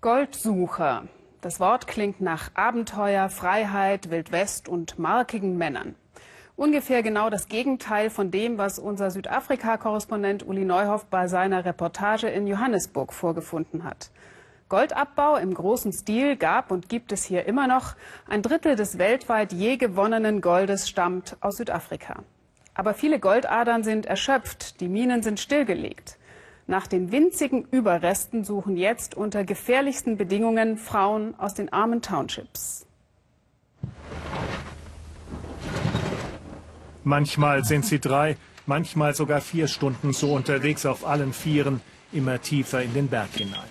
Goldsucher. Das Wort klingt nach Abenteuer, Freiheit, Wildwest und markigen Männern. Ungefähr genau das Gegenteil von dem, was unser Südafrika-Korrespondent Uli Neuhoff bei seiner Reportage in Johannesburg vorgefunden hat. Goldabbau im großen Stil gab und gibt es hier immer noch. Ein Drittel des weltweit je gewonnenen Goldes stammt aus Südafrika. Aber viele Goldadern sind erschöpft, die Minen sind stillgelegt. Nach den winzigen Überresten suchen jetzt unter gefährlichsten Bedingungen Frauen aus den armen Townships. Manchmal sind sie drei, manchmal sogar vier Stunden so unterwegs auf allen Vieren, immer tiefer in den Berg hinein.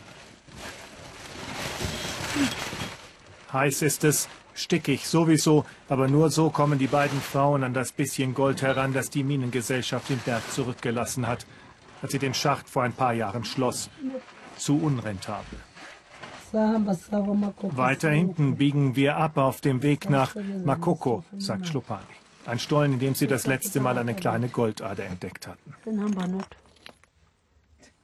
Heiß ist es, stickig sowieso, aber nur so kommen die beiden Frauen an das bisschen Gold heran, das die Minengesellschaft im Berg zurückgelassen hat, als sie den Schacht vor ein paar Jahren schloss. Zu unrentabel. Weiter hinten biegen wir ab auf dem Weg nach Makoko, sagt Schlopani. Ein Stollen, in dem sie das letzte Mal eine kleine Goldader entdeckt hatten.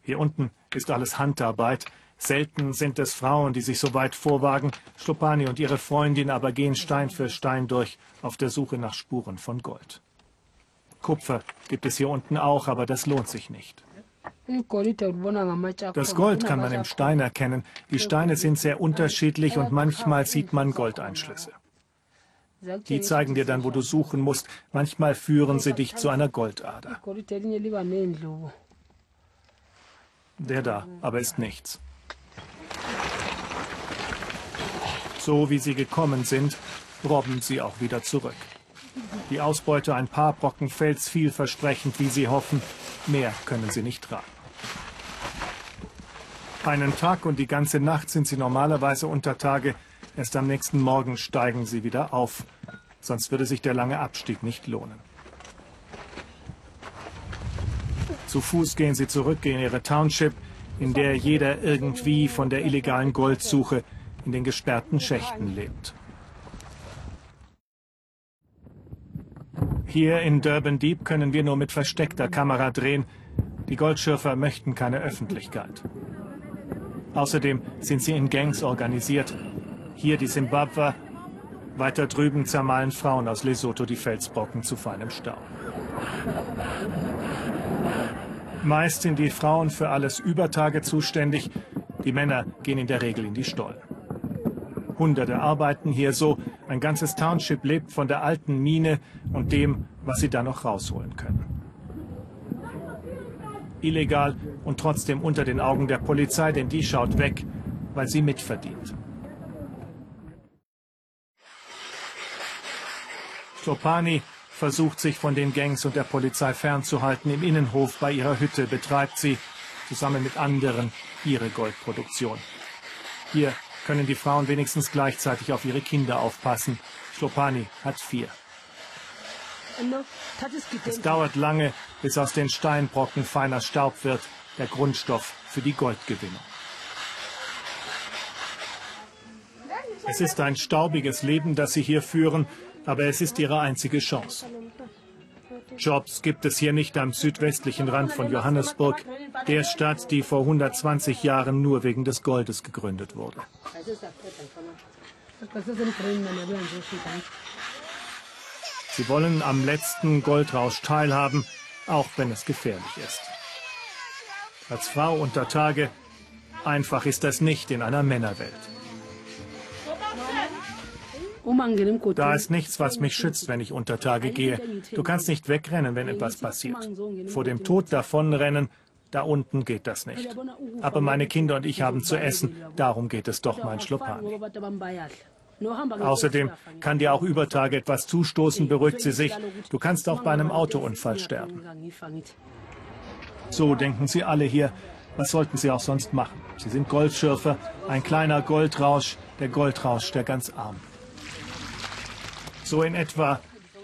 Hier unten ist alles Handarbeit. Selten sind es Frauen, die sich so weit vorwagen. Schlopani und ihre Freundin aber gehen Stein für Stein durch auf der Suche nach Spuren von Gold. Kupfer gibt es hier unten auch, aber das lohnt sich nicht. Das Gold kann man im Stein erkennen. Die Steine sind sehr unterschiedlich und manchmal sieht man Goldeinschlüsse. Die zeigen dir dann, wo du suchen musst. Manchmal führen sie dich zu einer Goldader. Der da, aber ist nichts. So wie sie gekommen sind, robben sie auch wieder zurück. Die Ausbeute ein paar Brocken Fels vielversprechend, wie sie hoffen. Mehr können sie nicht tragen. Einen Tag und die ganze Nacht sind sie normalerweise unter Tage. Erst am nächsten Morgen steigen sie wieder auf. Sonst würde sich der lange Abstieg nicht lohnen. Zu Fuß gehen sie zurück in ihre Township, in der jeder irgendwie von der illegalen Goldsuche in den gesperrten Schächten lebt. Hier in Durban Deep können wir nur mit versteckter Kamera drehen. Die Goldschürfer möchten keine Öffentlichkeit. Außerdem sind sie in Gangs organisiert. Hier die Simbabwer, weiter drüben zermahlen Frauen aus Lesotho die Felsbrocken zu feinem Staub. Meist sind die Frauen für alles Übertage zuständig. Die Männer gehen in der Regel in die Stollen. Hunderte arbeiten hier so. Ein ganzes Township lebt von der alten Mine und dem, was sie da noch rausholen können. Illegal und trotzdem unter den Augen der Polizei, denn die schaut weg, weil sie mitverdient. Klopani versucht sich von den Gangs und der Polizei fernzuhalten. Im Innenhof bei ihrer Hütte betreibt sie zusammen mit anderen ihre Goldproduktion. Hier können die Frauen wenigstens gleichzeitig auf ihre Kinder aufpassen. Schlopani hat vier. Es dauert lange, bis aus den Steinbrocken feiner Staub wird, der Grundstoff für die Goldgewinnung. Es ist ein staubiges Leben, das sie hier führen, aber es ist ihre einzige Chance. Jobs gibt es hier nicht am südwestlichen Rand von Johannesburg, der Stadt, die vor 120 Jahren nur wegen des Goldes gegründet wurde. Sie wollen am letzten Goldrausch teilhaben, auch wenn es gefährlich ist. Als Frau unter Tage, einfach ist das nicht in einer Männerwelt. Da ist nichts, was mich schützt, wenn ich unter Tage gehe. Du kannst nicht wegrennen, wenn etwas passiert. Vor dem Tod davonrennen, da unten geht das nicht. Aber meine Kinder und ich haben zu essen, darum geht es doch, mein Schlupan. Außerdem kann dir auch über Tage etwas zustoßen, beruhigt sie sich. Du kannst auch bei einem Autounfall sterben. So denken sie alle hier. Was sollten sie auch sonst machen? Sie sind Goldschürfer, ein kleiner Goldrausch, der Goldrausch der ganz Armen. So in etwa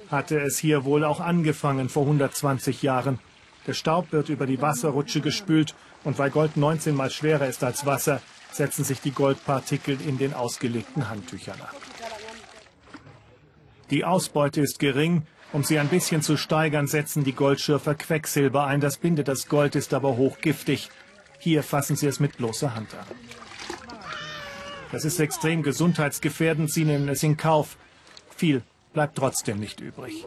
hatte es hier wohl auch angefangen vor 120 Jahren. Der Staub wird über die Wasserrutsche gespült und weil Gold 19 mal schwerer ist als Wasser, setzen sich die Goldpartikel in den ausgelegten Handtüchern ab. Die Ausbeute ist gering. Um sie ein bisschen zu steigern, setzen die Goldschürfer Quecksilber ein. Das bindet das Gold, ist aber hochgiftig. Hier fassen sie es mit bloßer Hand an. Das ist extrem gesundheitsgefährdend. Sie nehmen es in Kauf. Viel bleibt trotzdem nicht übrig.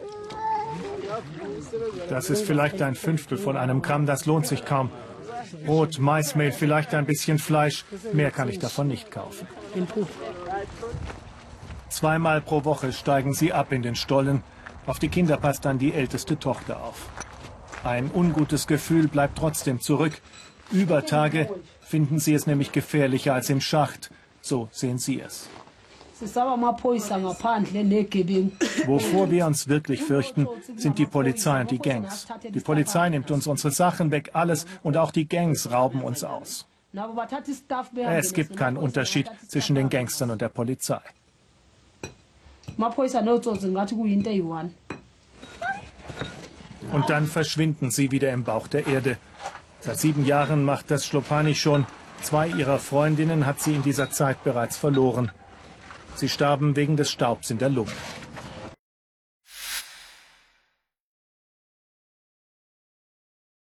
Das ist vielleicht ein Fünftel von einem Gramm, das lohnt sich kaum. Brot, Maismehl, vielleicht ein bisschen Fleisch. Mehr kann ich davon nicht kaufen. Zweimal pro Woche steigen sie ab in den Stollen. Auf die Kinder passt dann die älteste Tochter auf. Ein ungutes Gefühl bleibt trotzdem zurück. Über Tage finden sie es nämlich gefährlicher als im Schacht. So sehen sie es. Wovor wir uns wirklich fürchten, sind die Polizei und die Gangs. Die Polizei nimmt uns unsere Sachen weg, alles, und auch die Gangs rauben uns aus. Es gibt keinen Unterschied zwischen den Gangstern und der Polizei. Und dann verschwinden sie wieder im Bauch der Erde. Seit sieben Jahren macht das Schlopani schon. Zwei ihrer Freundinnen hat sie in dieser Zeit bereits verloren. Sie starben wegen des Staubs in der Lunge.